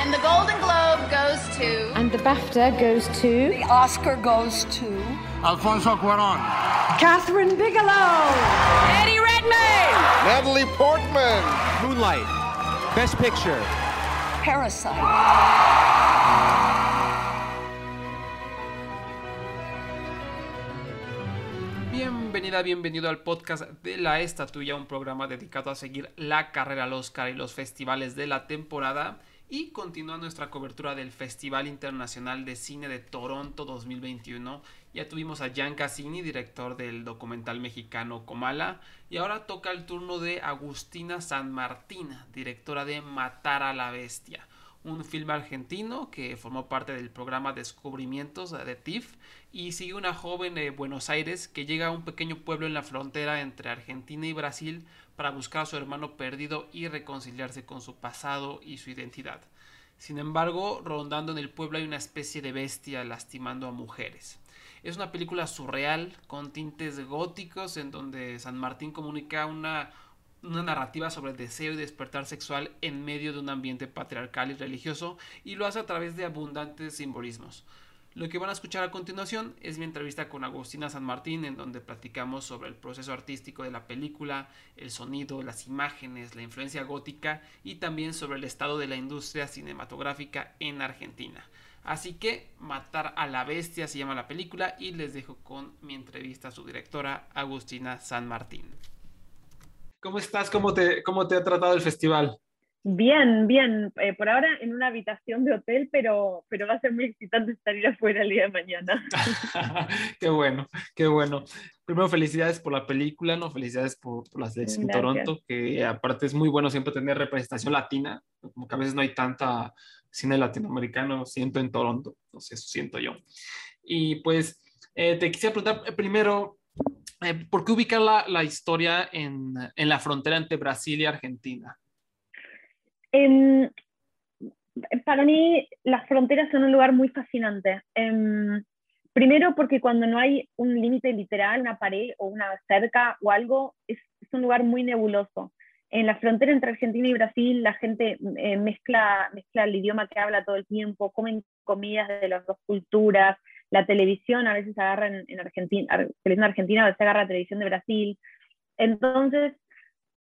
And the Golden Globe goes to. And the BAFTA goes to. The Oscar goes to. Alfonso Cuaron. Catherine Bigelow. Eddie Redmayne. Natalie Portman. Moonlight. Best Picture. Parasite. Bienvenida, bienvenido al podcast de La Estatuilla, un programa dedicado a seguir la carrera al Oscar y los festivales de la temporada. Y continúa nuestra cobertura del Festival Internacional de Cine de Toronto 2021. Ya tuvimos a Jan Cassini, director del documental mexicano Comala. Y ahora toca el turno de Agustina San Martín, directora de Matar a la Bestia un filme argentino que formó parte del programa Descubrimientos de TIFF y sigue una joven de Buenos Aires que llega a un pequeño pueblo en la frontera entre Argentina y Brasil para buscar a su hermano perdido y reconciliarse con su pasado y su identidad. Sin embargo, rondando en el pueblo hay una especie de bestia lastimando a mujeres. Es una película surreal con tintes góticos en donde San Martín comunica una una narrativa sobre el deseo y despertar sexual en medio de un ambiente patriarcal y religioso y lo hace a través de abundantes simbolismos. Lo que van a escuchar a continuación es mi entrevista con Agustina San Martín en donde platicamos sobre el proceso artístico de la película, el sonido, las imágenes, la influencia gótica y también sobre el estado de la industria cinematográfica en Argentina. Así que Matar a la Bestia se llama la película y les dejo con mi entrevista a su directora Agustina San Martín. ¿Cómo estás? ¿Cómo te, cómo te ha tratado el festival? Bien, bien. Eh, por ahora en una habitación de hotel, pero, pero va a ser muy excitante estar ir afuera el día de mañana. qué bueno, qué bueno. Primero, felicidades por la película, ¿no? Felicidades por, por la selección en Toronto, que aparte es muy bueno siempre tener representación latina, como que a veces no hay tanta cine latinoamericano, siento en Toronto, no sé, eso siento yo. Y pues eh, te quisiera preguntar eh, primero, eh, ¿por qué ubicar la, la historia en, en, la frontera entre Brasil y Argentina? Eh, para mí, las fronteras son un lugar muy fascinante. Eh, primero, porque cuando no hay un límite literal, una pared o una cerca o algo, es, es, un lugar muy nebuloso. En la frontera entre Argentina y Brasil, la gente eh, mezcla, mezcla el idioma que habla todo el tiempo, comen comidas de las dos culturas, la televisión a veces agarra en, en Argentina, televisión argentina a veces agarra televisión de Brasil. Entonces,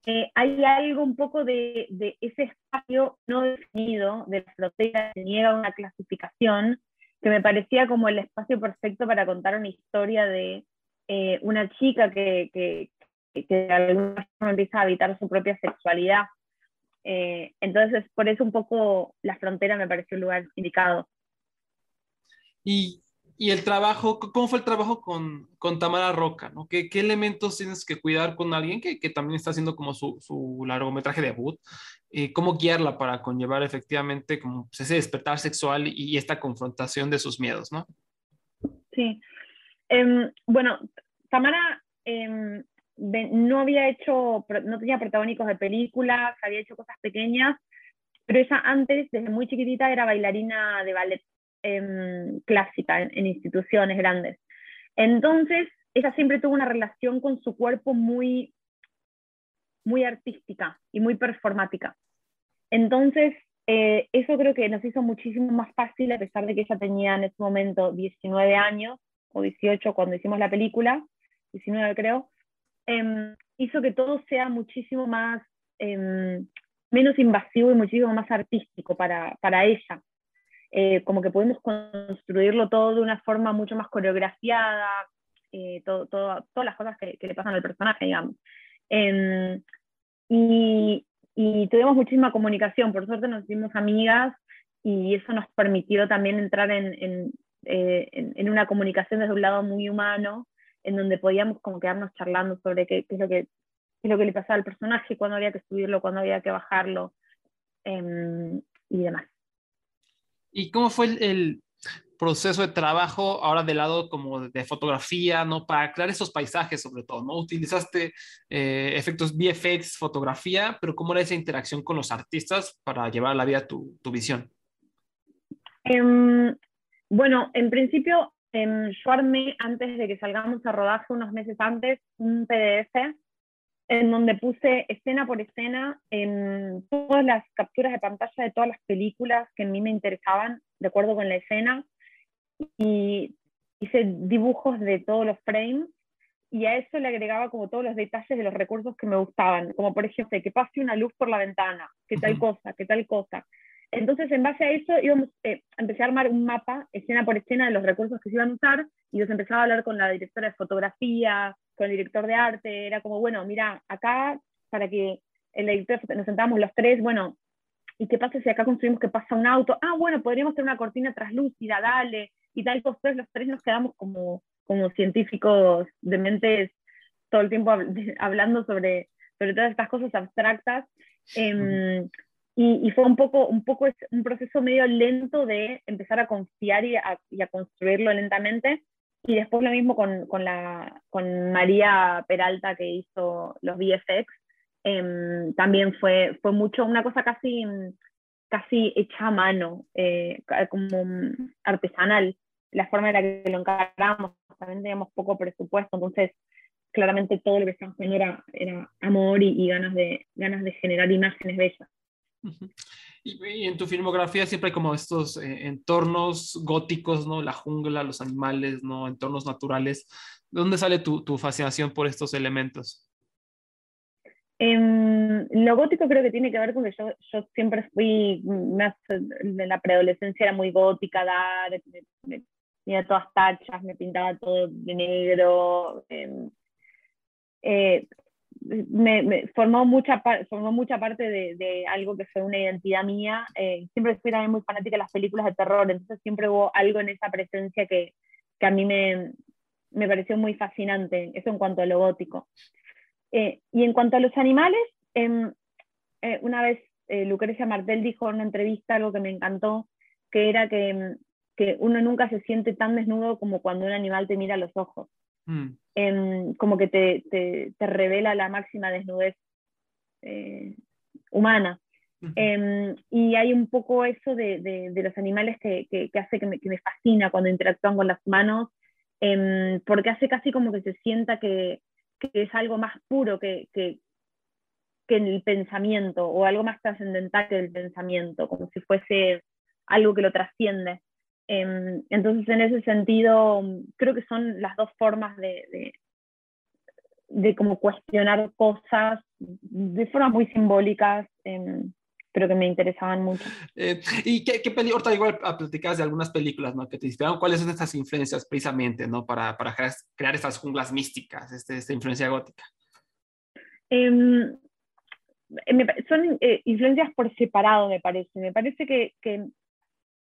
eh, hay algo un poco de, de, ese espacio no definido de la frontera que niega una clasificación que me parecía como el espacio perfecto para contar una historia de eh, una chica que, que, que, de alguna forma empieza a habitar su propia sexualidad. Eh, entonces, por eso un poco la frontera me pareció un lugar indicado. Y y el trabajo, ¿cómo fue el trabajo con, con Tamara Roca? ¿no? ¿Qué, ¿Qué, elementos tienes que cuidar con alguien que, que también está haciendo como su, su largometraje debut? Eh, ¿Cómo guiarla para conllevar efectivamente como pues, ese despertar sexual y esta confrontación de sus miedos? ¿no? Sí. Eh, bueno, Tamara eh, no había hecho, no tenía protagónicos de películas, había hecho cosas pequeñas, pero ella antes, desde muy chiquitita, era bailarina de ballet eh, clásica en, instituciones grandes. Entonces, ella siempre tuvo una relación con su cuerpo muy, muy artística y muy performática. Entonces, eh, eso creo que nos hizo muchísimo más fácil, a pesar de que ella tenía en ese momento 19 años o 18 cuando hicimos la película, 19 creo, eh, hizo que todo sea muchísimo más, eh, menos invasivo y muchísimo más artístico para, para ella eh, como que podemos construirlo todo de una forma mucho más coreografiada, eh, todas las cosas que, le pasan al personaje, digamos. Eh, y, tuvimos muchísima comunicación, por suerte nos hicimos amigas y eso nos permitió también entrar en, eh, una comunicación desde un lado muy humano, en donde podíamos como quedarnos charlando sobre qué, es lo que es lo que le pasaba al personaje, cuándo había que subirlo, cuándo había que bajarlo em, y demás. ¿Y cómo fue el, el, proceso de trabajo ahora del lado como de fotografía, ¿no? Para crear esos paisajes sobre todo, ¿no? Utilizaste eh, efectos VFX, fotografía, pero ¿cómo era esa interacción con los artistas para llevar a la vida tu, tu visión? Um, bueno, en principio um, yo armé antes de que salgamos a rodaje unos meses antes un PDF en donde puse escena por escena en todas las capturas de pantalla de todas las películas que a mí me interesaban, de acuerdo con la escena, y hice dibujos de todos los frames y a eso le agregaba como todos los detalles de los recursos que me gustaban, como por ejemplo que pase una luz por la ventana, que tal cosa, que tal cosa. Entonces, en base a eso, íbamos, eh, empecé a armar un mapa, escena por escena, de los recursos que se iban a usar, y los empezaba a hablar con la directora de fotografía, con el director de arte, era como, bueno, mira, acá, para que el editor, nos sentamos los tres, bueno, ¿y qué pasa si acá construimos que pasa un auto? Ah, bueno, podríamos tener una cortina translúcida, dale, y tal cosa, los tres nos quedamos como, como científicos de mentes todo el tiempo hablando sobre, sobre todas estas cosas abstractas. Em, y, fue un poco, un poco un proceso medio lento de empezar a confiar y a, construirlo lentamente. Y después lo mismo con, con, la, con María Peralta que hizo los VFX. Em, también fue, fue mucho, una cosa casi, casi hecha a mano, eh, como artesanal, la forma en la que lo encaramos. También teníamos poco presupuesto, entonces claramente todo lo que estábamos haciendo era, amor y, y, ganas, de, ganas de generar imágenes bellas. Y, en tu filmografía siempre hay como estos eh, entornos góticos, ¿no? La jungla, los animales, ¿no? Entornos naturales. ¿De dónde sale tu, tu fascinación por estos elementos? Eh, lo gótico creo que tiene que ver con que yo, yo siempre fui, más, de la preadolescencia era muy gótica, dar, tenía todas tachas, me pintaba todo de negro. Em, eh, me, formó, mucha, formó mucha parte de, algo que fue una identidad mía. Eh, siempre fui también muy fanática de las películas de terror, entonces siempre hubo algo en esa presencia que, que a mí me, me, pareció muy fascinante, eso en cuanto a lo gótico. Eh, y en cuanto a los animales, em, eh, una vez Lucrecia Martel dijo en una entrevista algo que me encantó, que era que, em, que uno nunca se siente tan desnudo como cuando un animal te mira los ojos. Mm. Como que te, te, te, revela la máxima desnudez eh, humana. Em, y hay un poco eso de, de, los animales que, que, hace que me, que me, fascina cuando interactúan con las manos, em, porque hace casi como que se sienta que, es algo más puro que, que, el pensamiento o algo más trascendental que el pensamiento, como si fuese algo que lo trasciende. Em, entonces, en ese sentido, creo que son las dos formas de, de, de como cuestionar cosas de formas muy simbólicas, em, pero que me interesaban mucho. Eh, ¿Y qué, qué peli, ahorita igual platicabas de algunas películas ¿no? que te inspiraron? ¿Cuáles son estas influencias precisamente ¿no? para, para crear, estas junglas místicas, este, esta influencia gótica? Em, son eh, influencias por separado, me parece. Me parece que, que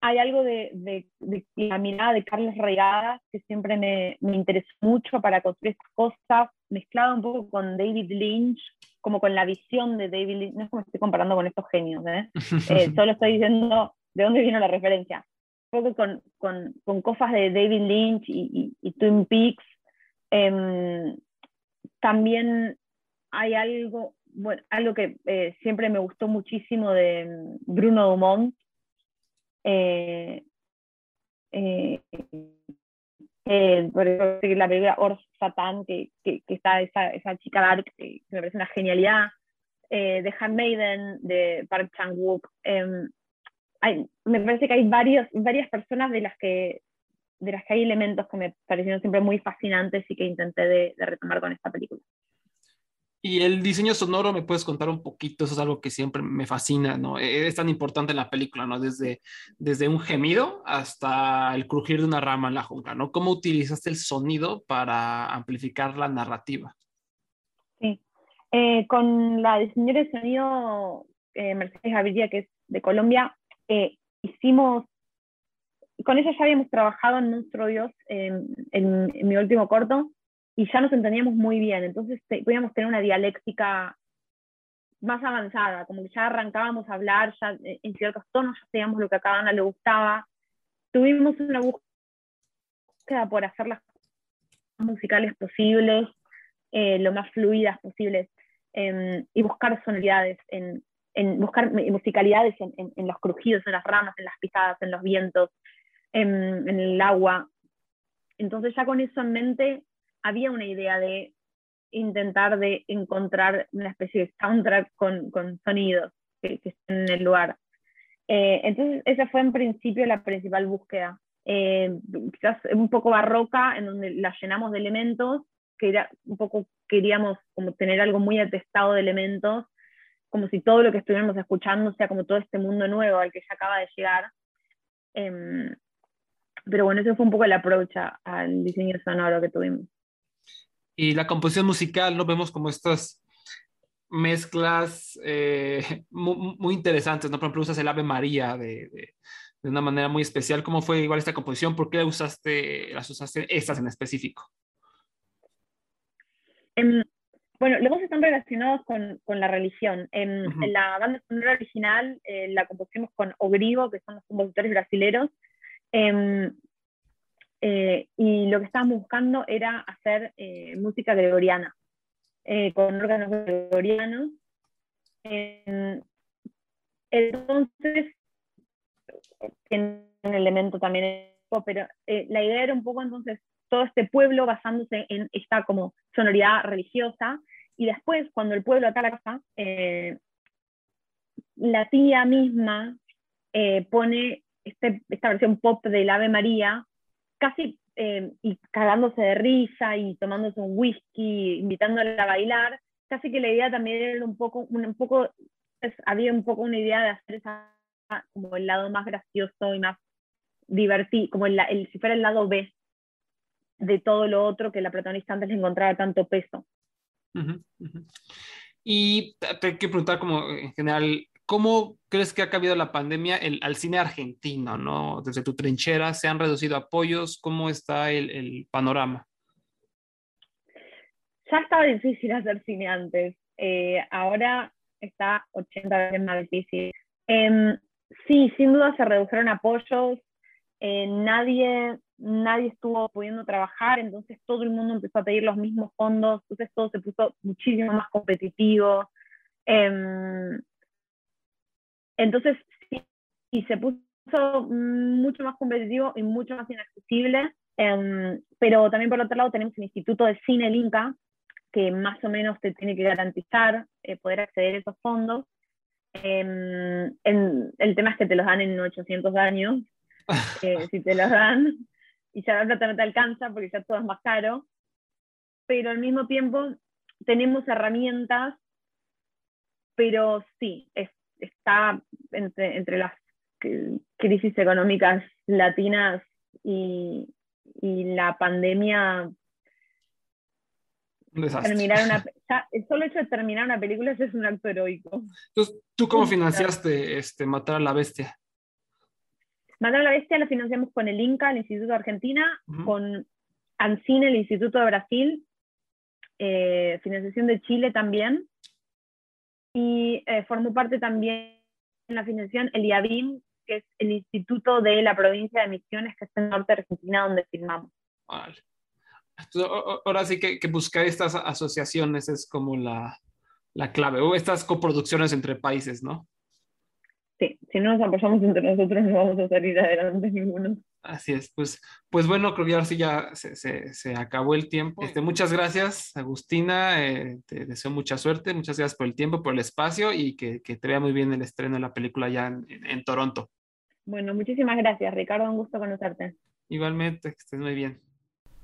hay algo de, de, la mirada de Carlos Reigada que siempre me, me, interesó mucho para construir estas cosas, mezclado un poco con David Lynch, como con la visión de David Lynch. No es como estoy comparando con estos genios, ¿eh? eh solo estoy diciendo de dónde vino la referencia. Un poco con, con, con cosas de David Lynch y, y, Twin Peaks. Eh, también hay algo, bueno, algo que eh, siempre me gustó muchísimo de mm, Bruno Dumont, eh, eh, eh, por ejemplo, la película Or Satan, que, está esa, esa chica dark, que, me parece una genialidad, eh, The Handmaiden, de Park Chan-wook. Em, me parece que hay varios, varias personas de las, que, de las que hay elementos que me parecieron siempre muy fascinantes y que intenté de retomar con esta película. Y el diseño sonoro, ¿me puedes contar un poquito? Eso es algo que siempre me fascina, ¿no? E-, es tan importante en la película, ¿no? Desde, desde un gemido hasta el crujir de una rama en la jungla, ¿no? ¿Cómo utilizaste el sonido para amplificar la narrativa? Sí, eh, con la diseñadora de sonido eh, Mercedes Gaviria, que es de Colombia, eh, hicimos, con ella ya habíamos trabajado en Nuestro Dios en mi último corto, y ya nos entendíamos muy bien, entonces podíamos tener una dialéctica más avanzada, como que ya arrancábamos a hablar, ya eh, en ciertos tonos ya sabíamos lo que a cada una le gustaba. Tuvimos una búsqueda por hacer las musicales posibles, eh, lo más fluidas posibles, em, y buscar sonoridades, en, en buscar musicalidades en, en, los crujidos, en las ramas, en las pisadas, en los vientos, en, en el agua. Entonces ya con eso en mente había una idea de intentar de encontrar una especie de soundtrack con, con sonidos. que, que estén en el lugar. Eh, entonces, esa fue en principio la principal búsqueda. Eh, quizás un poco barroca, en donde la llenamos de elementos, que era un poco queríamos como tener algo muy atestado de elementos, como si todo lo que estuviéramos escuchando sea como todo este mundo nuevo al que ya acaba de llegar. Em, pero bueno, ese fue un poco el approach al diseño sonoro que tuvimos. Y la composición musical, ¿no? Vemos como estas mezclas eh, muy, muy, interesantes, ¿no? Por ejemplo, usas el Ave María de, de, de, una manera muy especial. ¿Cómo fue igual esta composición? ¿Por qué usaste, las usaste estas en específico? Um, bueno, los dos están relacionados con, con la religión. En, uh -huh. en, la banda sonora original eh, la compusimos con Ogrigo, que son los compositores brasileños. Eh, eh, y lo que estábamos buscando era hacer eh, música gregoriana, eh, con órganos gregorianos. entonces, tiene un elemento también, pero la idea era un poco entonces todo este pueblo basándose en esta como sonoridad religiosa, y después cuando el pueblo acá a la casa, la tía misma pone este, esta versión pop del Ave María, casi eh, y cagándose de risa y tomándose un whisky, invitándola a bailar, casi que la idea también era un poco, un, poco había un poco una idea de hacer esa, como el lado más gracioso y más divertido, como el, si fuera el lado B de todo lo otro que la protagonista antes encontraba tanto peso. Y te hay que preguntar como en general, ¿Cómo crees que ha cambiado la pandemia el, al cine argentino? ¿no? Desde tu trinchera, ¿se han reducido apoyos? ¿Cómo está el, el panorama? Ya estaba difícil hacer cine antes. Eh, ahora está 80 veces más difícil. Eh, sí, sin duda se redujeron apoyos. Eh, nadie, nadie estuvo pudiendo trabajar, entonces todo el mundo empezó a pedir los mismos fondos, entonces todo se puso muchísimo más competitivo. Eh, entonces, sí, y se puso mucho más competitivo y mucho más inaccesible, eh, pero también por otro lado tenemos el Instituto de Cine, el INCA, que más o menos te tiene que garantizar eh, poder acceder a esos fondos. Eh, en, el tema es que te los dan en 800 años, si te los dan, y ya la plata no te alcanza porque ya todo es más caro, pero al mismo tiempo tenemos herramientas, pero sí, es está entre, entre las crisis económicas latinas y, y la pandemia. Terminar una, ya, el solo hecho de terminar una película es un acto heroico. Entonces, ¿tú cómo financiaste este, Matar a la Bestia? Matar a la Bestia lo financiamos con el INCA, el Instituto de Argentina, uh -huh. con ANCINE, el Instituto de Brasil, eh, financiación de Chile también, y eh, formó parte también en la financiación el IABIM, que es el instituto de la provincia de Misiones, que es en el norte de Argentina, donde filmamos. Vale. Entonces, ahora sí que, que, buscar estas asociaciones es como la, la clave, o estas coproducciones entre países, ¿no? Sí, si no nos apoyamos entre nosotros no vamos a salir adelante ninguno. Así es, pues, pues bueno, creo que ahora sí ya se, se, se acabó el tiempo. Este, muchas gracias, Agustina, eh, te deseo mucha suerte, muchas gracias por el tiempo, por el espacio y que, que te vea muy bien el estreno de la película ya en, en, en, Toronto. Bueno, muchísimas gracias, Ricardo, un gusto conocerte. Igualmente, que estés muy bien.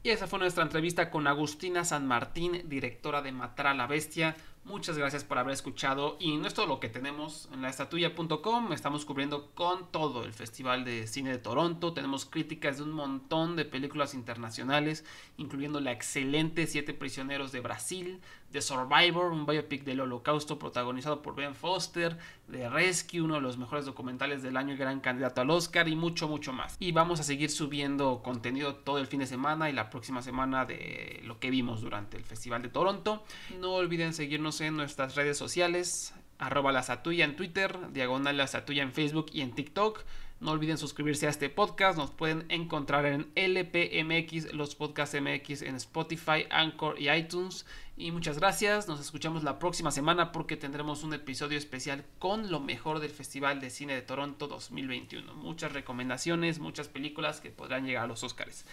Y esa fue nuestra entrevista con Agustina San Martín, directora de Matar a la Bestia. Muchas gracias por haber escuchado y no es todo lo que tenemos en la estatuya.com. Estamos cubriendo con todo el Festival de Cine de Toronto. Tenemos críticas de un montón de películas internacionales, incluyendo la excelente Siete Prisioneros de Brasil, The Survivor, un biopic del Holocausto protagonizado por Ben Foster, The Rescue, uno de los mejores documentales del año y gran candidato al Oscar y mucho, mucho más. Y vamos a seguir subiendo contenido todo el fin de semana y la próxima semana de lo que vimos durante el Festival de Toronto. No olviden seguirnos en nuestras redes sociales, arroba la Satuya en Twitter, diagonal la Satuya en Facebook y en TikTok. No olviden suscribirse a este podcast. Nos pueden encontrar en LPMX, los podcasts MX en Spotify, Anchor y iTunes. Y muchas gracias. Nos escuchamos la próxima semana porque tendremos un episodio especial con lo mejor del Festival de Cine de Toronto 2021. Muchas recomendaciones, muchas películas que podrán llegar a los Oscars.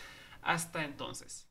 Hasta entonces.